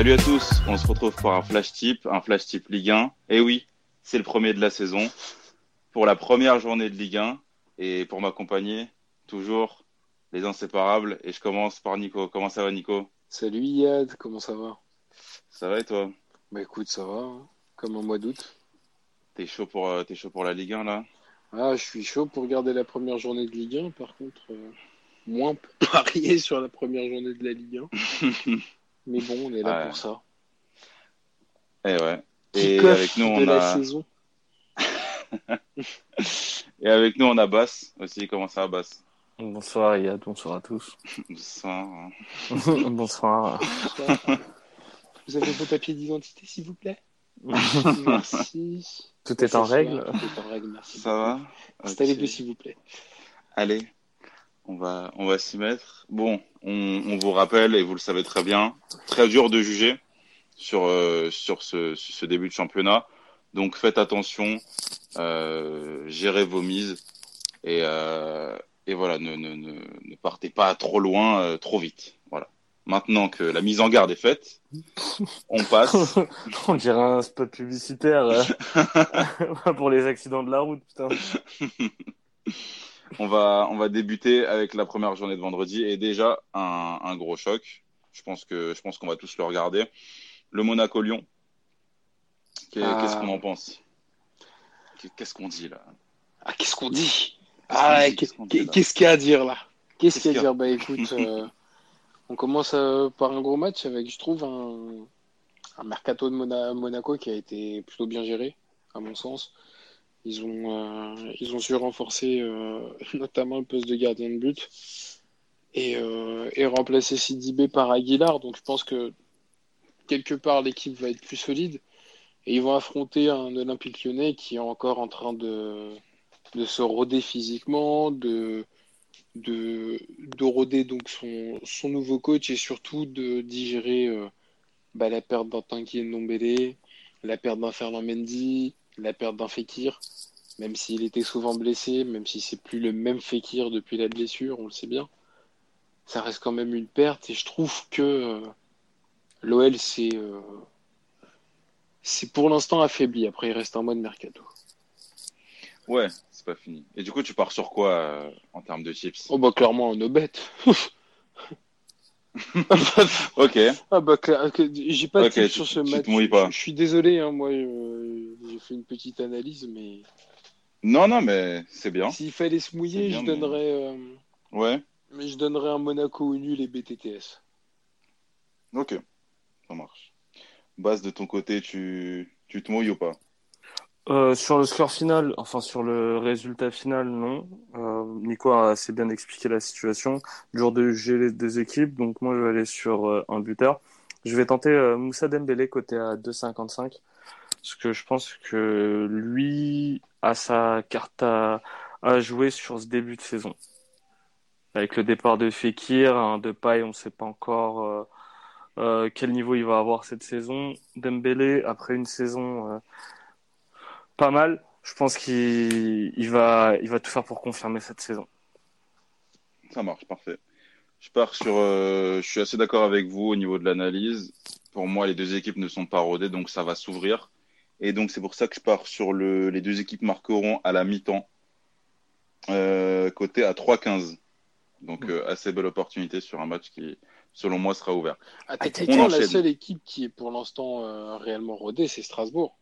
Salut à tous, on se retrouve pour un flash type, un flash type Ligue 1. Et oui, c'est le premier de la saison pour la première journée de Ligue 1 et pour m'accompagner toujours les inséparables. Et je commence par Nico. Comment ça va Nico? Salut Yad, comment ça va? Ça va et toi? Bah écoute, ça va, hein. comme un mois d'août. T'es chaud pour euh, t'es chaud pour la Ligue 1 là? Ah, je suis chaud pour regarder la première journée de Ligue 1, par contre, euh, moins pour parier sur la première journée de la Ligue 1. Mais bon, on est là Ouais. pour ça. Et Eh ouais. Qui Et avec nous de on la a saison. et avec nous on a Bass aussi. Comment ça Bass? Bonsoir Yad, bonsoir à tous. Bonsoir. bonsoir. Bonsoir. Vous avez vos papiers d'identité, s'il vous plaît? Merci. Tout est en règle? Tout est en règle, merci. Ça va? Installez-vous, s'il vous plaît. Allez, on va, on va s'y mettre. Bon, on, on vous rappelle, et vous le savez très bien, très dur de juger sur, euh, sur ce, ce début de championnat. Donc faites attention, euh, gérez vos mises et, euh, et voilà, ne, ne, ne, ne partez pas trop loin, trop vite. Voilà. Maintenant que la mise en garde est faite, on passe. On dirait un spot publicitaire pour les accidents de la route, putain. On va, on va débuter avec la première journée de vendredi et déjà un, un gros choc. Je pense que, je pense qu'on va tous le regarder. Le Monaco-Lyon. Ah. Qu'est-ce qu'on en pense? Qu'est- Qu'est-ce qu'on dit là? Ah, qu'est-ce qu'on dit? Qu'est-ce Ah, Qu'est-ce qu'on dit, qu'est-ce qu'il y a à dire là? Qu'est-ce qu'il y a à dire? Bah écoute, euh, on commence euh, par un gros match avec, je trouve, un, un mercato de Mona- Monaco qui a été plutôt bien géré, à mon sens. Ils ont, euh, ils ont su renforcer euh, notamment le poste de gardien de but et, euh, et remplacer Sidibé par Aguilar. Donc je pense que quelque part l'équipe va être plus solide et ils vont affronter un Olympique lyonnais qui est encore en train de, de se roder physiquement, de, de, de roder donc son, son nouveau coach et surtout de digérer euh, bah, la perte d'un Tanguy Ndombele, la perte d'un Fernand Mendy, la perte d'un Fekir, même s'il était souvent blessé, même si c'est plus le même Fekir depuis la blessure, on le sait bien. Ça reste quand même une perte et je trouve que euh, l'OL c'est euh, c'est pour l'instant affaibli. Après, il reste un mois de mercato. Ouais, c'est pas fini. Et du coup, tu pars sur quoi euh, en termes de chips? Oh bah clairement un obet. Ok. Ah bah j'ai pas de Ok, tips tu- sur ce tu te match. mouilles pas. Je, je suis désolé, hein, moi euh, j'ai fait une petite analyse, mais Non, non, mais c'est bien. s'il fallait se mouiller, bien, je mais- donnerais, euh, Ouais. mais je donnerais un Monaco au nul et BTTS. Ok. Ça marche. Base de ton côté, tu, tu te mouilles ou pas? Euh, sur le score final, enfin sur le résultat final, non. Euh, Nico a assez bien expliqué la situation. Dur de juger les deux équipes, donc moi je vais aller sur euh, un buteur. Je vais tenter euh, Moussa Dembélé côté à 2,55 parce que je pense que lui a sa carte à, jouer sur ce début de saison. Avec le départ de Fekir, de paille, on ne sait pas encore euh, euh, quel niveau il va avoir cette saison. Dembélé, après une saison euh, pas mal, je pense qu'il il va, il va tout faire pour confirmer cette saison. Ça marche, parfait. Je pars sur. je suis assez d'accord avec vous au niveau de l'analyse. Pour moi, les deux équipes ne sont pas rodées, donc ça va s'ouvrir. Et donc, c'est pour ça que je pars sur le. Les deux équipes marqueront à la mi-temps, euh, côté à 3-15. Donc, euh, assez belle opportunité sur un match qui, selon moi, sera ouvert. Ah, On techniquement, la seule équipe qui est pour l'instant euh, réellement rodée, c'est Strasbourg.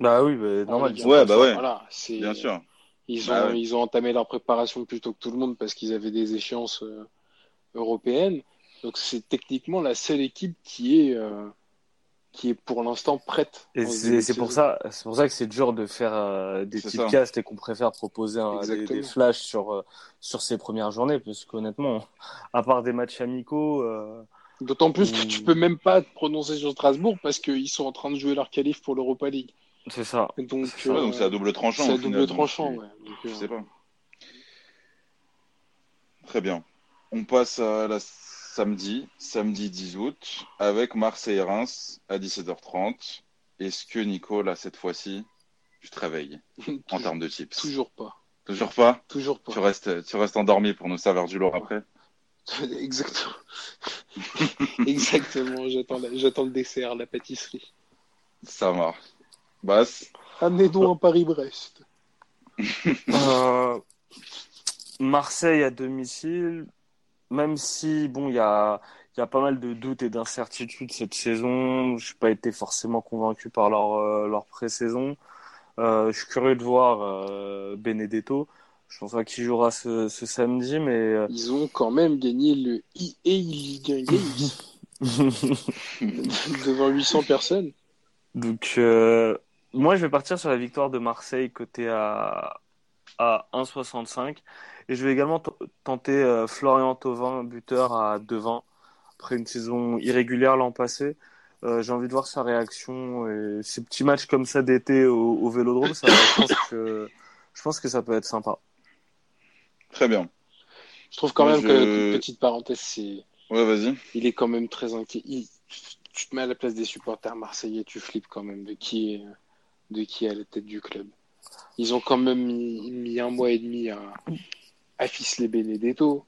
Bah oui, bah, normal. Un. sont Ouais, bah ouais. Voilà, c'est Bien sûr. Ils ont, Bah ouais. ils ont entamé leur préparation plus tôt que tout le monde parce qu'ils avaient des échéances euh, européennes. Donc c'est techniquement la seule équipe qui est, euh, qui est pour l'instant prête. Et c'est pour ça, c'est pour ça que c'est dur de faire euh, des typecasts et qu'on préfère proposer un- des, des flashs sur euh, sur ces premières journées parce qu'honnêtement, à part des matchs amicaux, euh, D'autant plus que tu peux même pas te prononcer sur Strasbourg parce qu'ils sont en train de jouer leur qualif pour l'Europa League. c'est ça. Donc C'est euh, donc, à double tranchant. c'est à double final, donc tranchant. tu- ouais. Donc, Je euh, sais pas. Très bien. On passe à la samedi, samedi 10 août, avec Marseille et Reims à 17h30. Est-ce que Nico, là, cette fois-ci, tu te réveilles en termes de tips? Toujours pas. Toujours pas? Toujours pas. tu restes, tu restes endormi pour nous servir du lourd après? Exactement. Exactement, j'attends le dessert, la pâtisserie. Ça marche. Basse. Amenez-nous un Paris-Brest. Euh, Marseille à domicile, même si bon, il y a, y a pas mal de doutes et d'incertitudes cette saison. Je n'ai pas été forcément convaincu par leur, euh, leur pré-saison. Euh, je suis curieux de voir euh, Benedetto. Je pense pas qu'il jouera ce, ce samedi, mais euh, Ils ont quand même gagné le EA Ligue 1 Games devant 800 personnes. donc euh, moi je vais partir sur la victoire de Marseille côté à à 1,65 et je vais également tenter euh, Florian Thauvin buteur à 2,20 après une saison irrégulière l'an passé. Euh, j'ai envie de voir sa réaction et ces petits matchs comme ça d'été au, au Vélodrome, ça, je pense que je pense que ça peut être sympa. Très bien. Je trouve quand Moi, même je- que, petite parenthèse, c'est, Ouais, vas-y. il est quand même très inquiet. Il- tu te mets à la place des supporters marseillais, tu flippes quand même de qui est, de qui est à la tête du club. Ils ont quand même mis, mis un mois et demi à, à ficeler Benedetto.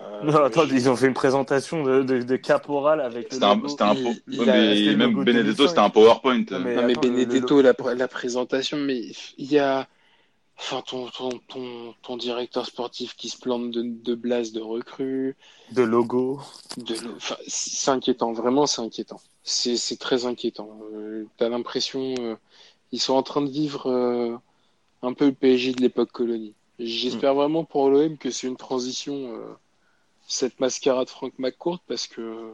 Euh, Non, attends, je- ils ont fait une présentation de, de, de caporal avec C'était un, un il- po- il ouais, a- mais c'était le même Benedetto, 2005. c'était un PowerPoint. Non, mais- Non, mais attends, le- Benedetto, la, la présentation, mais il y a. Enfin, ton, ton, ton, ton directeur sportif qui se plante de, de blase de recrues. de logo. De, enfin, c'est inquiétant, vraiment, c'est inquiétant. C'est c'est très inquiétant. Euh, T'as l'impression. euh, ils sont en train de vivre euh, un peu le PSG de l'époque colonie. J'espère vraiment pour l'OM que c'est une transition, euh, cette mascarade Frank McCourt, parce que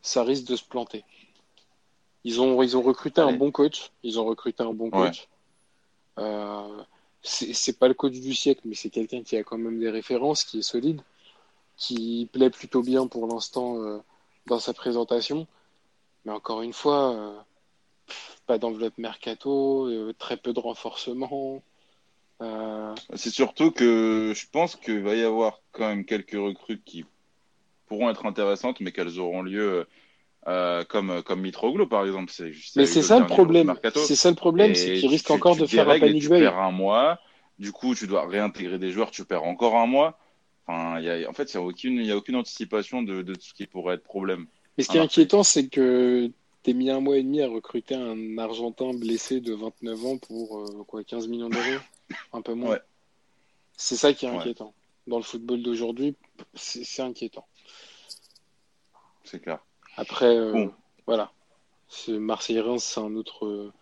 ça risque de se planter. Ils ont, ils ont recruté un bon coach. Ils ont recruté un bon Ouais. coach. Euh, c'est pas le coach du siècle, mais c'est quelqu'un qui a quand même des références, qui est solide, qui plaît plutôt bien pour l'instant euh, dans sa présentation. Mais encore une fois, euh, pas d'enveloppe mercato, euh, très peu de renforcement. Euh, C'est surtout que je pense qu'il va y avoir quand même quelques recrues qui pourront être intéressantes, mais qu'elles auront lieu euh, comme, comme Mitroglou, par exemple. C'est, mais c'est ça le problème. C'est ça le problème, Et c'est qu'il risque encore tu de faire un panic Tu perds un mois, du coup, tu dois réintégrer des joueurs, tu perds encore un mois. Enfin, il y a, en fait, il n'y a, aucune- y a aucune anticipation de, de ce qui pourrait être problème. Mais ce qui est inquiétant, c'est que t'es mis un mois et demi à recruter un Argentin blessé de 29 ans pour euh, quoi, 15 millions d'euros, un peu moins. Ouais. C'est ça qui est Ouais. inquiétant. Dans le football d'aujourd'hui, c'est inquiétant. C'est clair. Après, euh, Bon. voilà. Ce Marseille-Reims, c'est un autre, euh,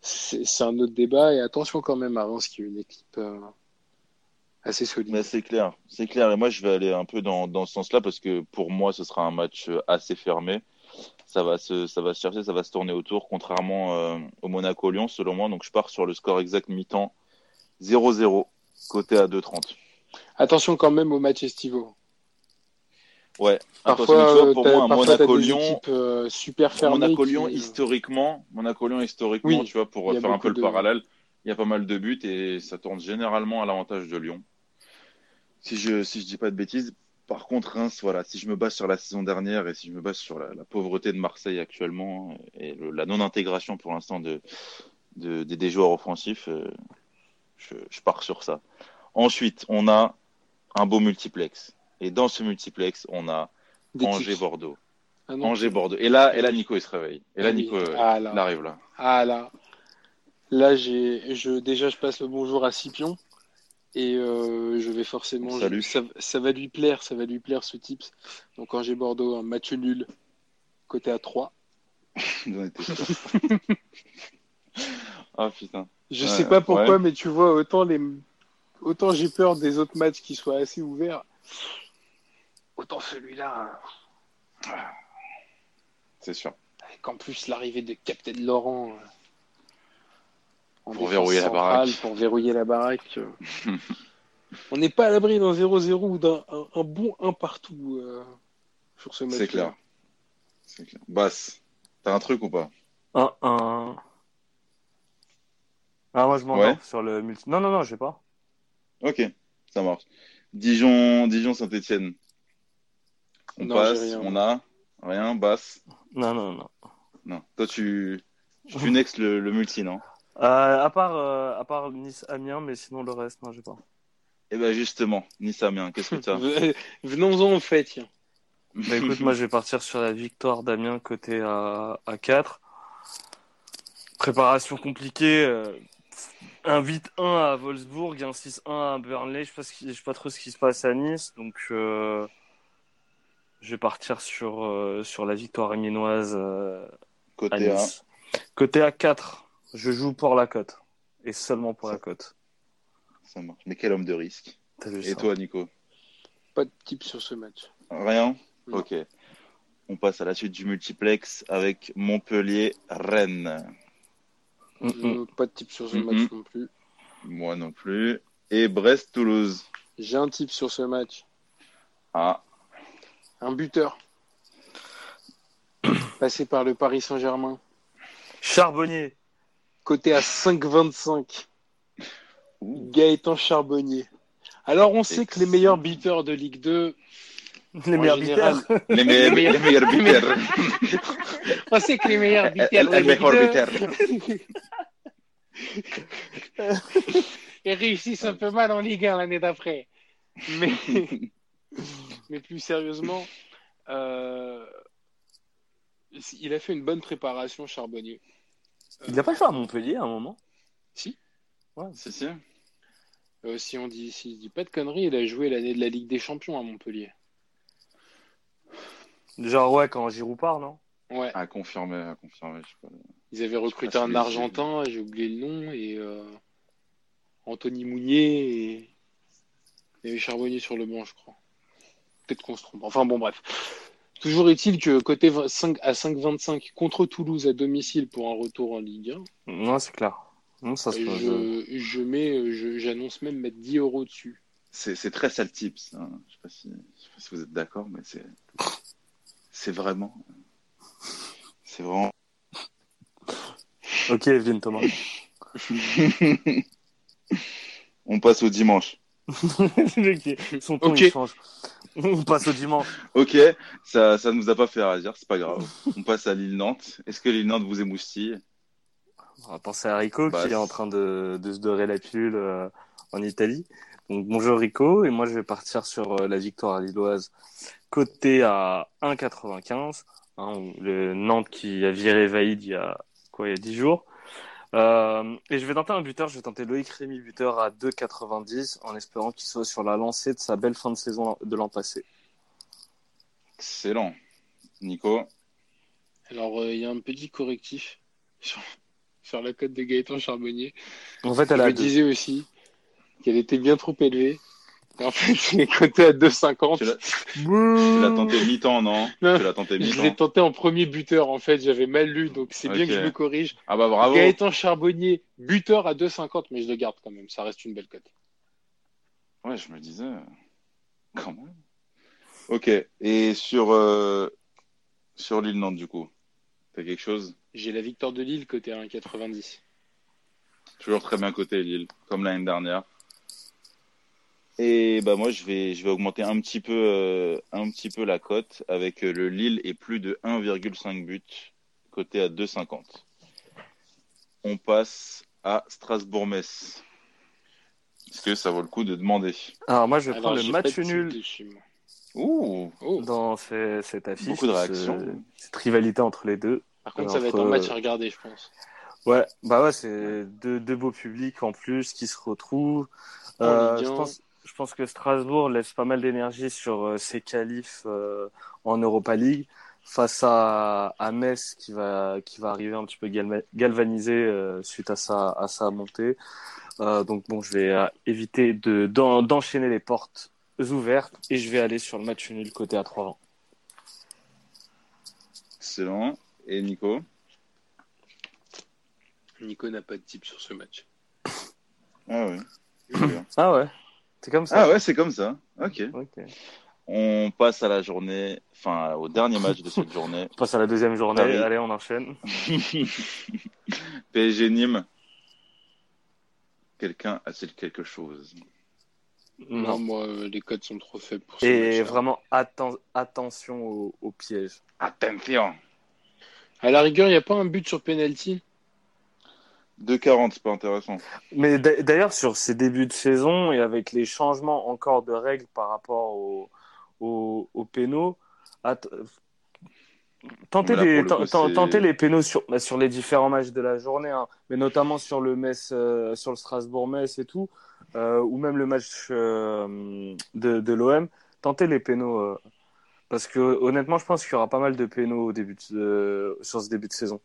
c'est un autre débat. Et attention quand même à Reims, qui est une équipe euh, assez solide. C'est clair, c'est clair. Et moi, je vais aller un peu dans, dans ce sens-là parce que pour moi, ce sera un match assez fermé. Ça va se, ça va se chercher, ça va se tourner autour, contrairement euh, au Monaco-Lyon, selon moi. Donc, je pars sur le score exact mi-temps 0-0, côté à 2,30. Attention quand même aux matchs estivaux. Ouais, Parfois, vois, euh, pour moi, Monaco-Lyon, euh, super fermées. Monaco-Lyon, qui- historiquement, Monaco-Lyon, historiquement, Oui, tu vois, pour faire un peu le parallèle, il y a pas mal de buts et ça tourne généralement à l'avantage de Lyon. Si je, si je dis pas de bêtises. Par contre, Reims, voilà, si je me base sur la saison dernière et si je me base sur la, la pauvreté de Marseille actuellement et le- la non-intégration pour l'instant de, de, des, des joueurs offensifs, euh, je, je pars sur ça. Ensuite, on a un beau multiplex. Et dans ce multiplex, on a tips. Angers-Bordeaux. Ah. Angers-Bordeaux. Et là, et là, Nico, il se réveille. Et là, Ah. Nico, euh, Ah là. il arrive là. Ah là, là j'ai, je déjà je passe le bonjour à Scipion et euh, je vais forcément, Salut. ça, ça va lui plaire, ça va lui plaire ce tips. Donc quand j'ai Bordeaux, un match nul côté à 3. J'en étais sûr. Ah putain. Je Ouais, sais pas pourquoi, ouais. mais tu vois autant les, autant j'ai peur des autres matchs qui soient assez ouverts, autant celui-là, C'est sûr. avec en plus l'arrivée de Captain Laurent. En Pour verrouiller la baraque. Pour verrouiller la baraque. euh. On n'est pas à l'abri d'un 0-0 ou d'un un, un bon 1 partout euh, sur ce match. C'est clair. Basse, t'as un truc ou pas? Un, un... Ah, moi je m'endors Ouais. sur le multi. Non, non, non, j'ai pas. Ok, ça marche. Dijon, Dijon, Saint-Etienne. On Non, passe, rien. on a rien, basse. Non, non, non. Non. Toi, tu, tu nexes le, le multi, non? À part, euh, à part Nice-Amiens, mais sinon le reste, non, j'ai pas. Eh ben justement, Nice Amiens, qu'est-ce que t'as Venons-en au fait, tiens. Bah écoute, moi je vais partir sur la victoire d'Amiens côté à, à 4. Préparation compliquée. euh, un 8-1 à Wolfsburg, un 6-1 à Burnley. Je sais qui- je sais pas trop ce qui se passe à Nice. Donc euh, je vais partir sur, euh, sur la victoire amiénoise euh, à Côté A. Nice. Côté à 4, je joue pour la cote. Et seulement pour la cote. Ça marche. Mais quel homme de risque. Et ça toi, Nico? Pas de type sur ce match. Rien? Non. Ok. On passe à la suite du multiplex avec Montpellier-Rennes. Mm, mm. Euh, Pas de type sur ce match non plus. Moi non plus. Et Brest-Toulouse. J'ai un type sur ce match. Ah, Un buteur. Passé par le Paris Saint-Germain. Charbonnier. Côté à 5,25. Ouh. Gaëtan Charbonnier. Alors on sait que les meilleurs buteurs de Ligue 2, Les meilleurs buteurs. les meilleurs, meilleurs- les meilleurs buteurs. on sait que les meilleurs Ligue mejor 2 buteur. ils réussissent un peu mal en Ligue 1 l'année d'après. Mais, mais plus sérieusement, euh, il a fait une bonne préparation, Charbonnier. Il n'a pas joué à Montpellier à un moment Si. Ouais. Si, si. Euh, si on dit, si je dis pas de conneries, il a joué l'année de la Ligue des Champions à Montpellier. Genre, ouais, quand Giroud part, non? Ouais, À confirmer, à confirmer. Je sais pas. ils avaient recruté un Argentin, j'ai oublié le nom, et euh, Anthony Mounier, et il y avait Charbonnier sur le banc, je crois. Peut-être qu'on se trompe. Enfin bon, bref. Toujours est-il que côté 20 5 à 5,25 contre Toulouse à domicile pour un retour en Ligue 1, Non, c'est clair. Non, ça se je, je mets, je- j'annonce même mettre 10 euros dessus. C'est très sale tips. hein. Je sais pas si, je sais pas si vous êtes d'accord, mais c'est, c'est vraiment, c'est vraiment. Ok, Evelyne Thomas. On passe au dimanche. Ok, Son ton, Ok. il change. On passe au dimanche. Ok, ça, ça nous a pas fait réagir, c'est pas grave. On passe à Lille-Nantes. Est-ce que Lille-Nantes vous émoustille? On va penser à Rico Bah, qui est en train de, de se dorer la pilule euh, en Italie. Donc bonjour Rico, et moi je vais partir sur euh, la victoire lilloise côté à 1,95. Hein, le Nantes qui a viré Vaïd il y a quoi il y a 10 jours. Euh, et je vais tenter un buteur, je vais tenter Loïc Rémy buteur à 2,90 en espérant qu'il soit sur la lancée de sa belle fin de saison de l'an passé. Excellent. Nico Alors, euh, il y a un petit correctif sur, sur la cote de Gaëtan Charbonnier. En fait, Je elle a me disais aussi qu'elle était bien trop élevée. En fait, il est coté à 2,50. Tu l'as- tenté mi-temps, non Non. Tu l'as tenté Je l'ai mi-temps tenté en premier buteur, en fait, j'avais mal lu, donc c'est bien que je le corrige. Ah bah bravo Gaëtan Charbonnier, buteur à 2,50, mais je le garde quand même, ça reste une belle cote. Ouais, je me disais, quand même. Ok, et sur, euh, sur l'île-Nantes, du coup T'as quelque chose? J'ai la victoire de Lille côté à 1,90. Toujours très bien côté Lille, comme l'année dernière. Et bah moi je vais je vais augmenter un petit peu euh, un petit peu la cote avec euh, le Lille et plus de 1,5 buts côté à 2,50. On passe à Strasbourg-Metz. Est-ce que ça vaut le coup de demander? Alors moi je vais Alors, prendre le match nul. Ouh, Oh. dans ces- cette affiche. Beaucoup de ce- réactions. cette rivalité entre les deux. Par contre, ça va être un match à regarder, je pense. Ouais, bah ouais, c'est deux, deux beaux publics en plus qui se retrouvent. Euh, je 1. pense, je pense que Strasbourg laisse pas mal d'énergie sur euh, ses qualifs euh, en Europa League face à, à Metz qui va qui va arriver un petit peu galvanisé euh, suite à sa à sa montée. Euh, donc bon, je vais euh, éviter de d'en- d'enchaîner les portes ouvertes et je vais aller sur le match nul côté à 3 excellent. Et Nico? Nico n'a pas de type sur ce match. Ah ouais. Ah ouais, c'est comme ça. Ah ouais, c'est comme ça. Ok. Ok. On passe à la journée, enfin au dernier match de cette journée. On passe à la deuxième journée. Paris. Allez, on enchaîne. PSG Nîmes. Quelqu'un a-t-il quelque chose? Non, Non. moi, euh, les codes sont trop faibles pour ce Et match-là. vraiment, atten- attention au, au piège. Attention À la rigueur, il n'y a pas un but sur penalty? 2,40, c'est pas intéressant. Mais d'a- d'ailleurs, sur ces débuts de saison et avec les changements encore de règles par rapport aux au, au pénaux, Tentez, les, le pénaux sur, bah, sur les différents matchs de la journée, hein, mais notamment sur le Metz, euh, sur le Strasbourg-Metz et tout, euh, ou même le match euh, de, de l'OM. Tentez les pénaux, parce que honnêtement, je pense qu'il y aura pas mal de pénaux au début de- sur ce début de saison.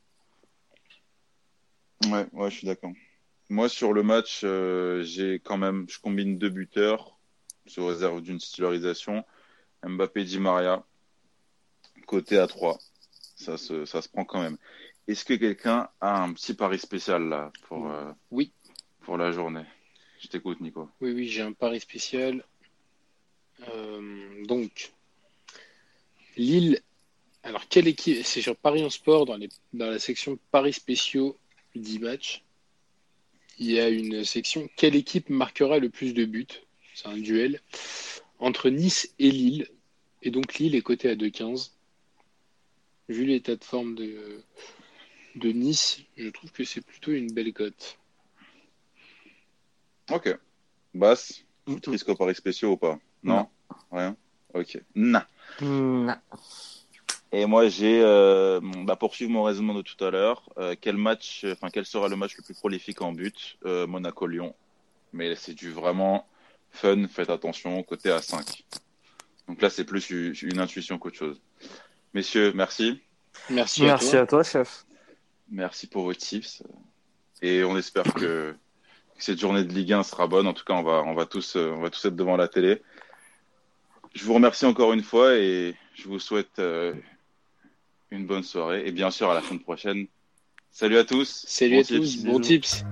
Ouais, ouais, je suis d'accord. Moi, sur le match, euh, j'ai quand même, je combine deux buteurs sous réserve d'une titularisation. Mbappé, Di Maria, côté à 3. Ça se, ça se prend quand même. Est-ce que quelqu'un a un petit pari spécial là pour, euh, Oui. pour la journée? Je t'écoute, Nico. Oui, oui, j'ai un pari spécial. Euh, donc, Lille. Alors, quelle équipe? C'est sur Paris en sport, dans les, dans la section Paris spéciaux 10 matchs. Il y a une section Quelle équipe marquera le plus de buts? C'est un duel entre Nice et Lille. Et donc, Lille est coté à 2,15. Vu l'état de forme de, de Nice, je trouve que c'est plutôt une belle cote. Ok. Basse, tu risques au paris spéciaux ou pas? Non? Rien? Ok. Non. Hmm, Et moi, j'ai, euh, bah, poursuivre mon raisonnement de tout à l'heure. Euh, quel match, enfin, quel sera le match le plus prolifique en but? Euh, Monaco-Lyon. Mais c'est du vraiment fun. Faites attention, côté à 5. Donc là, c'est plus une intuition qu'autre chose. Messieurs, merci. Merci, à Merci toi. à toi, chef. Merci pour vos tips. Et on espère que, que cette journée de Ligue 1 sera bonne. En tout cas, on va, on va tous, euh, on va tous être devant la télé. Je vous remercie encore une fois et je vous souhaite euh, une bonne soirée. Et bien sûr, à la semaine prochaine. Salut à tous. Salut Bon à tous, bon tips.